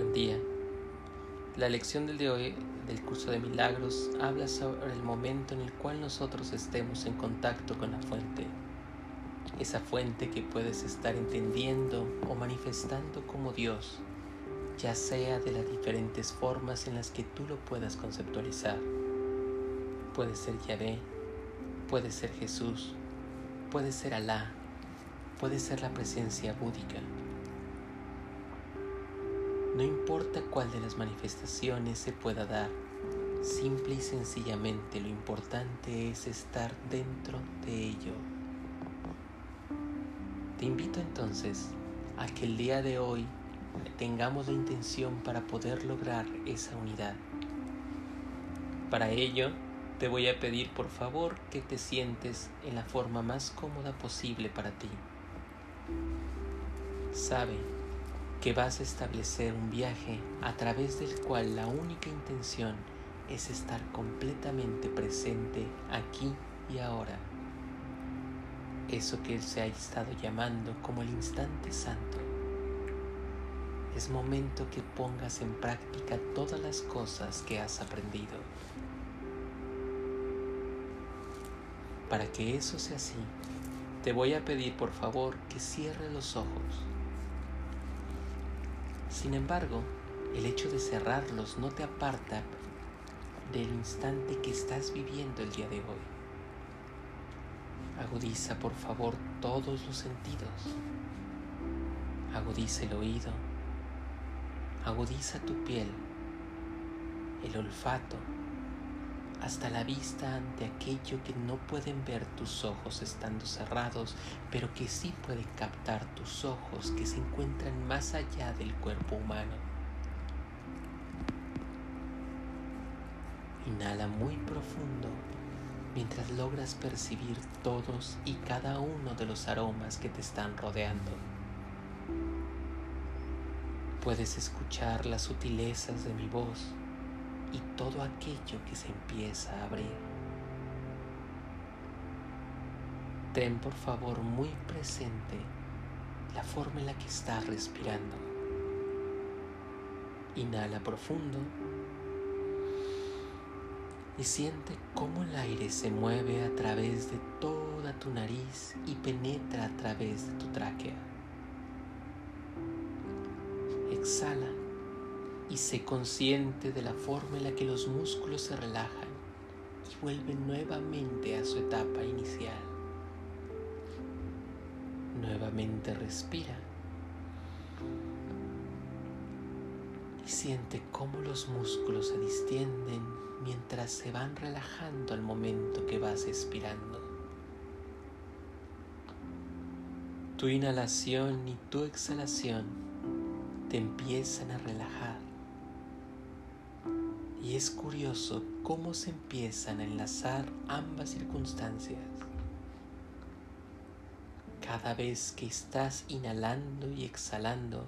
Buen día. La lección del de del curso de milagros habla sobre el momento en el cual nosotros estemos en contacto con la fuente. Esa fuente que puedes estar entendiendo o manifestando como Dios, ya sea de las diferentes formas en las que tú lo puedas conceptualizar. Puede ser Yahvé, puede ser Jesús, puede ser Alá, puede ser la presencia búdica no importa cuál de las manifestaciones se pueda dar, simple y sencillamente lo importante es estar dentro de ello. Te invito entonces a que el día de hoy tengamos la intención para poder lograr esa unidad. Para ello, te voy a pedir por favor que te sientes en la forma más cómoda posible para ti. Sabe que vas a establecer un viaje a través del cual la única intención es estar completamente presente aquí y ahora. Eso que se ha estado llamando como el instante santo. Es momento que pongas en práctica todas las cosas que has aprendido. Para que eso sea así, te voy a pedir por favor que cierres los ojos sin embargo, el hecho de cerrarlos no te aparta del instante que estás viviendo el día de hoy. Agudiza por favor todos los sentidos. Agudiza el oído. Agudiza tu piel, el olfato, hasta la vista ante aquello que no pueden ver tus ojos estando cerrados, pero que sí puede captar tus ojos que se encuentran más allá del cuerpo humano. Inhala muy profundo mientras logras percibir todos y cada uno de los aromas que te están rodeando. Puedes escuchar las sutilezas de mi voz y todo aquello que se empieza a abrir. Ten por favor muy presente la forma en la que estás respirando. Inhala profundo y siente cómo el aire se mueve a través de toda tu nariz y penetra a través de tu tráquea. Exhala y sé consciente de la forma en la que los músculos se relajan y vuelven nuevamente a su etapa inicial. Nuevamente respira y siente cómo los músculos se distienden mientras se van relajando al momento que vas expirando. Tu inhalación y tu exhalación te empiezan a relajar es curioso cómo se empiezan a enlazar ambas circunstancias. Cada vez que estás inhalando y exhalando,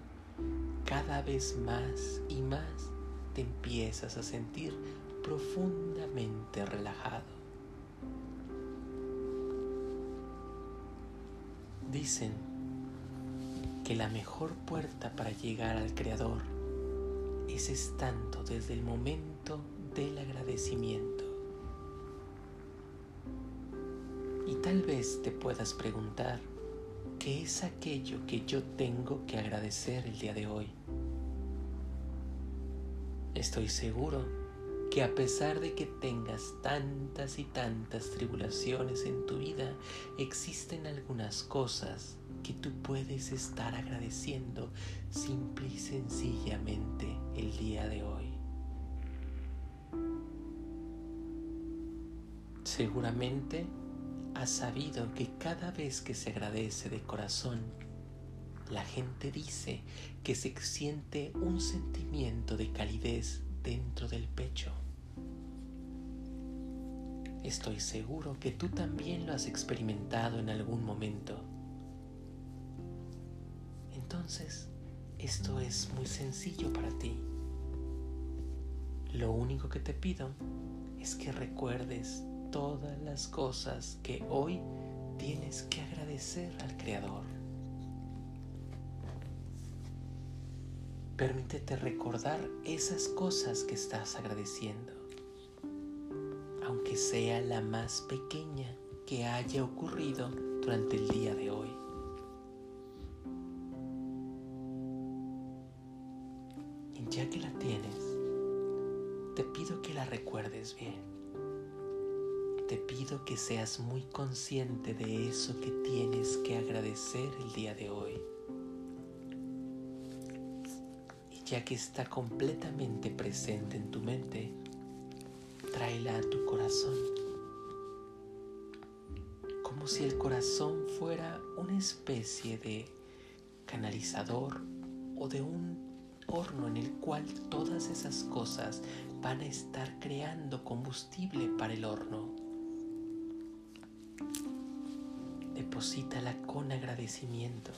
cada vez más y más te empiezas a sentir profundamente relajado. Dicen que la mejor puerta para llegar al Creador es estando desde el momento del agradecimiento. Y tal vez te puedas preguntar, ¿qué es aquello que yo tengo que agradecer el día de hoy? Estoy seguro que a pesar de que tengas tantas y tantas tribulaciones en tu vida, existen algunas cosas que tú puedes estar agradeciendo simple y sencillamente el día de hoy. Seguramente has sabido que cada vez que se agradece de corazón, la gente dice que se siente un sentimiento de calidez dentro del pecho. Estoy seguro que tú también lo has experimentado en algún momento. Entonces, esto es muy sencillo para ti. Lo único que te pido es que recuerdes todas las cosas que hoy tienes que agradecer al Creador. Permítete recordar esas cosas que estás agradeciendo, aunque sea la más pequeña que haya ocurrido durante el día de hoy. Y ya que la tienes, te pido que la recuerdes bien. Te pido que seas muy consciente de eso que tienes que agradecer el día de hoy. ya que está completamente presente en tu mente, tráela a tu corazón. Como si el corazón fuera una especie de canalizador o de un horno en el cual todas esas cosas van a estar creando combustible para el horno. Deposítala con agradecimiento.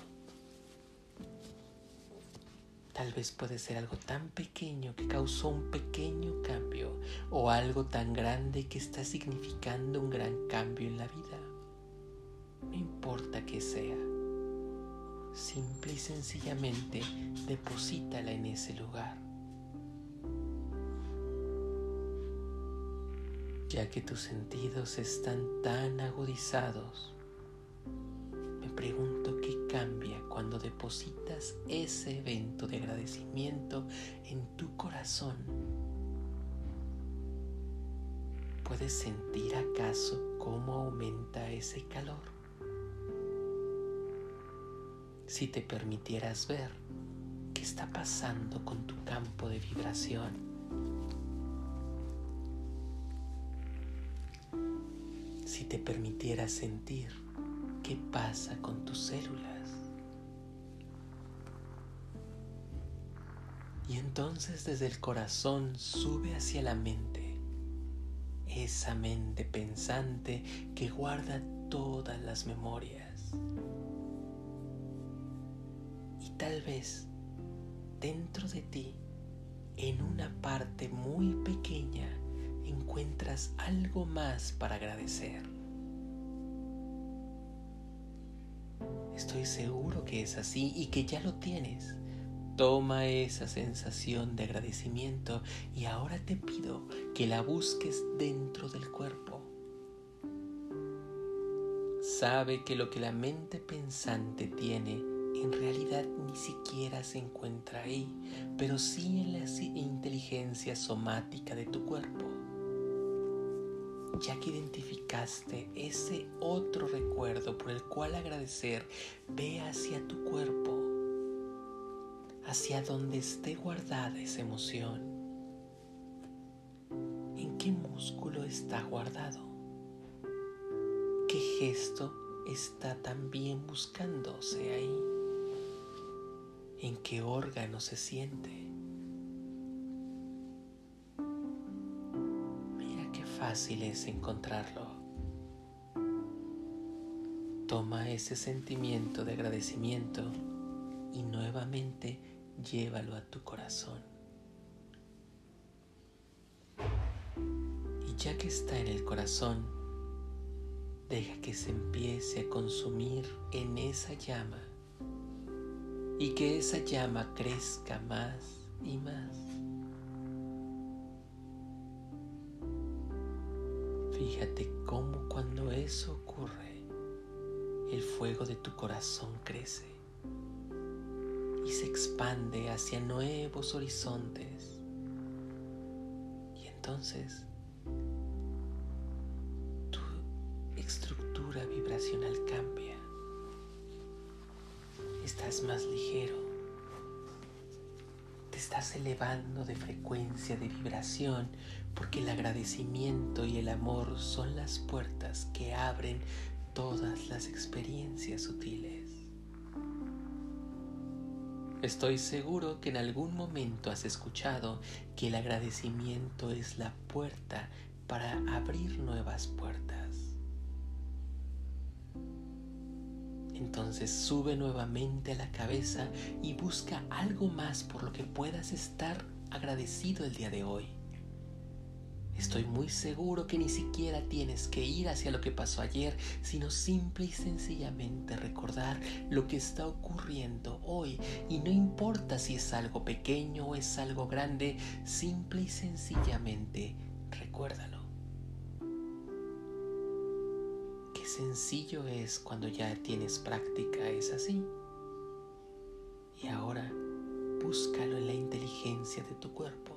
Tal vez puede ser algo tan pequeño que causó un pequeño cambio o algo tan grande que está significando un gran cambio en la vida. No importa que sea. Simple y sencillamente deposítala en ese lugar. Ya que tus sentidos están tan agudizados, pregunto qué cambia cuando depositas ese evento de agradecimiento en tu corazón. ¿Puedes sentir acaso cómo aumenta ese calor? Si te permitieras ver qué está pasando con tu campo de vibración, si te permitieras sentir qué pasa con tus células. Y entonces desde el corazón sube hacia la mente, esa mente pensante que guarda todas las memorias. Y tal vez dentro de ti, en una parte muy pequeña, encuentras algo más para agradecer. Estoy seguro que es así y que ya lo tienes. Toma esa sensación de agradecimiento y ahora te pido que la busques dentro del cuerpo. Sabe que lo que la mente pensante tiene en realidad ni siquiera se encuentra ahí, pero sí en la inteligencia somática de tu cuerpo. Ya que identificaste ese otro recuerdo por el cual agradecer, ve hacia tu cuerpo hacia donde esté guardada esa emoción. ¿En qué músculo está guardado? ¿Qué gesto está también buscándose ahí? ¿En qué órgano se siente? Fácil es encontrarlo. Toma ese sentimiento de agradecimiento y nuevamente llévalo a tu corazón. Y ya que está en el corazón, deja que se empiece a consumir en esa llama y que esa llama crezca más y más. Fíjate cómo cuando eso ocurre, el fuego de tu corazón crece y se expande hacia nuevos horizontes. Y entonces tu estructura vibracional cambia. Estás más ligero. Te estás elevando de frecuencia, de vibración, porque el agradecimiento y el amor son las puertas que abren todas las experiencias sutiles. Estoy seguro que en algún momento has escuchado que el agradecimiento es la puerta para abrir nuevas puertas. Entonces sube nuevamente a la cabeza y busca algo más por lo que puedas estar agradecido el día de hoy. Estoy muy seguro que ni siquiera tienes que ir hacia lo que pasó ayer, sino simple y sencillamente recordar lo que está ocurriendo hoy. Y no importa si es algo pequeño o es algo grande, simple y sencillamente recuérdalo. Sencillo es cuando ya tienes práctica, es así. Y ahora búscalo en la inteligencia de tu cuerpo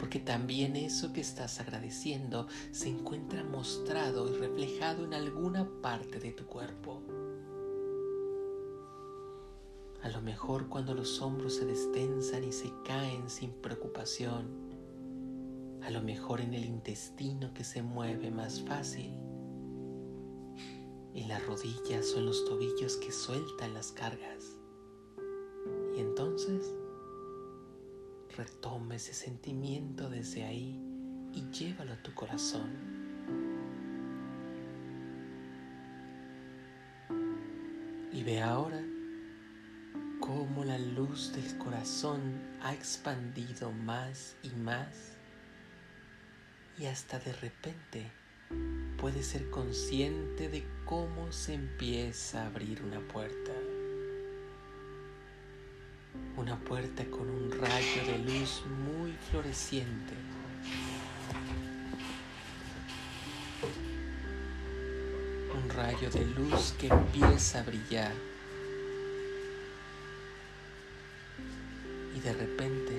porque también eso que estás agradeciendo se encuentra mostrado y reflejado en alguna parte de tu cuerpo. A lo mejor cuando los hombros se destensan y se caen sin preocupación. A lo mejor en el intestino que se mueve más fácil. En las rodillas en los tobillos que sueltan las cargas. Y entonces retoma ese sentimiento desde ahí y llévalo a tu corazón. Y ve ahora cómo la luz del corazón ha expandido más y más y hasta de repente puedes ser consciente de cómo se empieza a abrir una puerta una puerta con un rayo de luz muy floreciente. Un rayo de luz que empieza a brillar. Y de repente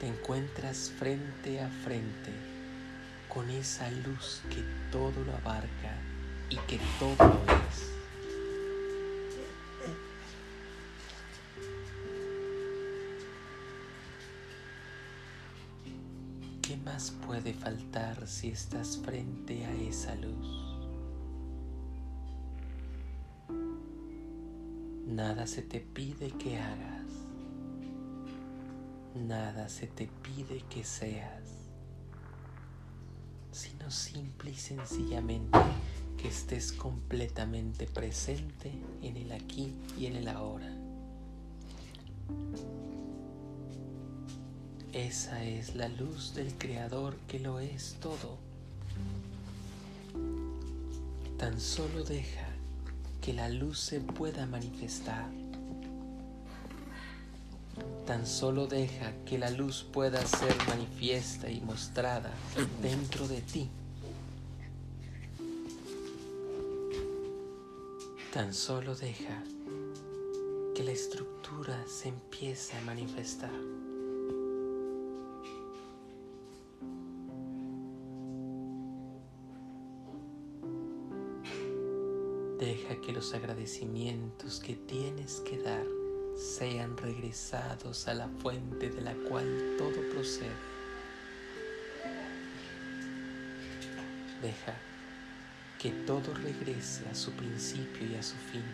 te encuentras frente a frente con esa luz que todo lo abarca y que todo lo es. más puede faltar si estás frente a esa luz? Nada se te pide que hagas. Nada se te pide que seas. Simple y sencillamente que estés completamente presente en el aquí y en el ahora. Esa es la luz del Creador que lo es todo. Tan solo deja que la luz se pueda manifestar. Tan solo deja que la luz pueda ser manifiesta y mostrada dentro de ti. Tan solo deja que la estructura se empiece a manifestar. Deja que los agradecimientos que tienes que dar sean regresados a la fuente de la cual todo procede. Deja que todo regrese a su principio y a su fin.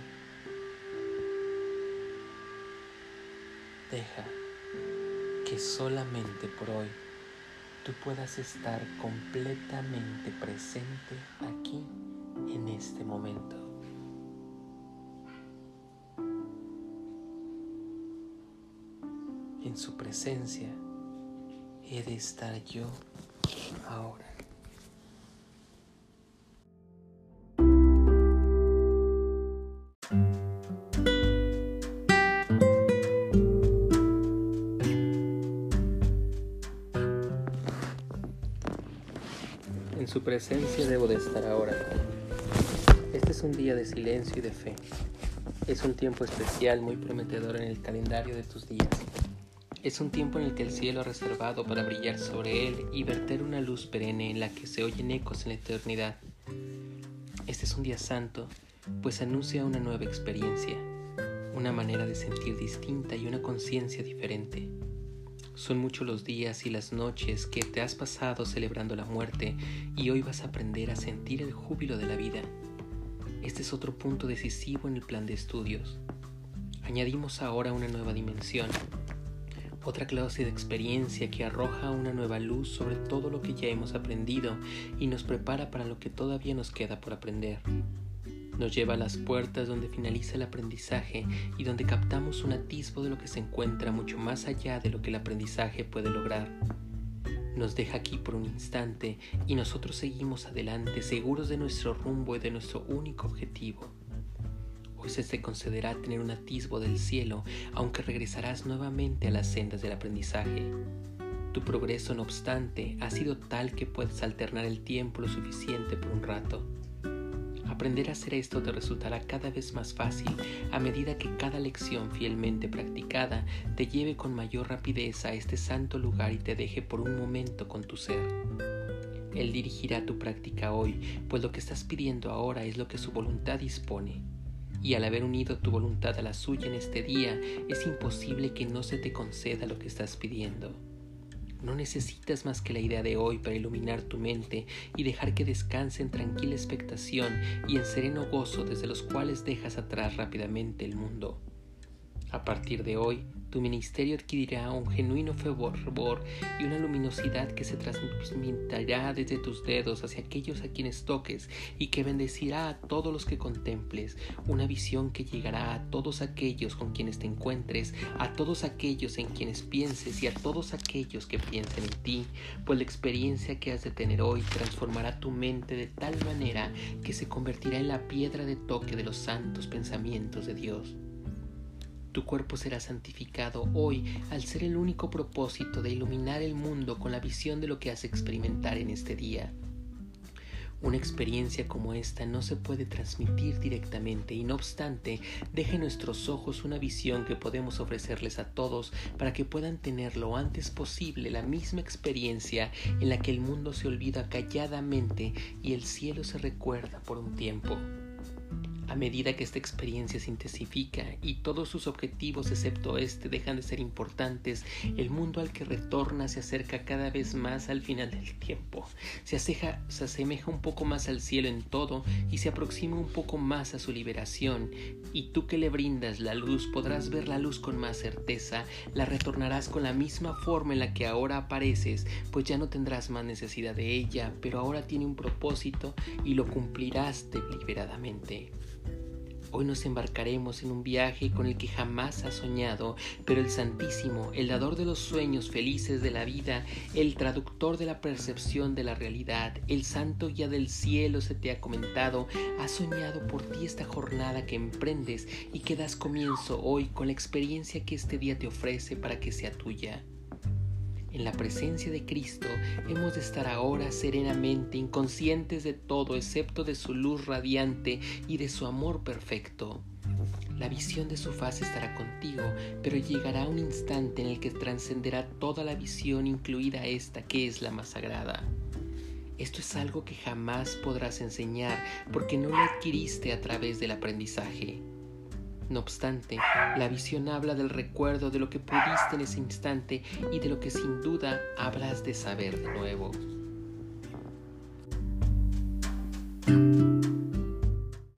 Deja que solamente por hoy tú puedas estar completamente presente aquí en este momento. En su presencia he de estar yo ahora. En su presencia debo de estar ahora. Este es un día de silencio y de fe. Es un tiempo especial muy prometedor en el calendario de tus días. Es un tiempo en el que el cielo ha reservado para brillar sobre él y verter una luz perenne en la que se oyen ecos en la eternidad. Este es un día santo, pues anuncia una nueva experiencia, una manera de sentir distinta y una conciencia diferente. Son muchos los días y las noches que te has pasado celebrando la muerte y hoy vas a aprender a sentir el júbilo de la vida. Este es otro punto decisivo en el plan de estudios. Añadimos ahora una nueva dimensión, otra clase de experiencia que arroja una nueva luz sobre todo lo que ya hemos aprendido y nos prepara para lo que todavía nos queda por aprender. Nos lleva a las puertas donde finaliza el aprendizaje y donde captamos un atisbo de lo que se encuentra mucho más allá de lo que el aprendizaje puede lograr. nos deja aquí por un instante y nosotros seguimos adelante seguros de nuestro rumbo y de nuestro único objetivo. Se te concederá tener un atisbo del cielo, aunque regresarás nuevamente a las sendas del aprendizaje. Tu progreso, no obstante, ha sido tal que puedes alternar el tiempo lo suficiente por un rato. Aprender a hacer esto te resultará cada vez más fácil a medida que cada lección fielmente practicada te lleve con mayor rapidez a este santo lugar y te deje por un momento con tu ser. Él dirigirá tu práctica hoy, pues lo que estás pidiendo ahora es lo que su voluntad dispone. Y al haber unido tu voluntad a la suya en este día, es imposible que no se te conceda lo que estás pidiendo. No necesitas más que la idea de hoy para iluminar tu mente y dejar que descanse en tranquila expectación y en sereno gozo desde los cuales dejas atrás rápidamente el mundo. A partir de hoy, tu ministerio adquirirá un genuino fervor y una luminosidad que se transmitirá desde tus dedos hacia aquellos a quienes toques y que bendecirá a todos los que contemples, una visión que llegará a todos aquellos con quienes te encuentres, a todos aquellos en quienes pienses y a todos aquellos que piensen en ti, pues la experiencia que has de tener hoy transformará tu mente de tal manera que se convertirá en la piedra de toque de los santos pensamientos de Dios. Tu cuerpo será santificado hoy al ser el único propósito de iluminar el mundo con la visión de lo que has de experimentar en este día. Una experiencia como esta no se puede transmitir directamente y no obstante deja en nuestros ojos una visión que podemos ofrecerles a todos para que puedan tener lo antes posible la misma experiencia en la que el mundo se olvida calladamente y el cielo se recuerda por un tiempo. A medida que esta experiencia se intensifica y todos sus objetivos excepto este dejan de ser importantes, el mundo al que retorna se acerca cada vez más al final del tiempo. Se, se asemeja un poco más al cielo en todo y se aproxima un poco más a su liberación. Y tú que le brindas la luz podrás ver la luz con más certeza, la retornarás con la misma forma en la que ahora apareces, pues ya no tendrás más necesidad de ella, pero ahora tiene un propósito y lo cumplirás deliberadamente. Hoy nos embarcaremos en un viaje con el que jamás has soñado, pero el Santísimo, el dador de los sueños felices de la vida, el traductor de la percepción de la realidad, el santo guía del cielo se te ha comentado, ha soñado por ti esta jornada que emprendes y que das comienzo hoy con la experiencia que este día te ofrece para que sea tuya. En la presencia de Cristo hemos de estar ahora serenamente inconscientes de todo excepto de su luz radiante y de su amor perfecto. La visión de su faz estará contigo, pero llegará un instante en el que trascenderá toda la visión, incluida esta que es la más sagrada. Esto es algo que jamás podrás enseñar porque no lo adquiriste a través del aprendizaje. No obstante, la visión habla del recuerdo de lo que pudiste en ese instante y de lo que sin duda habrás de saber de nuevo.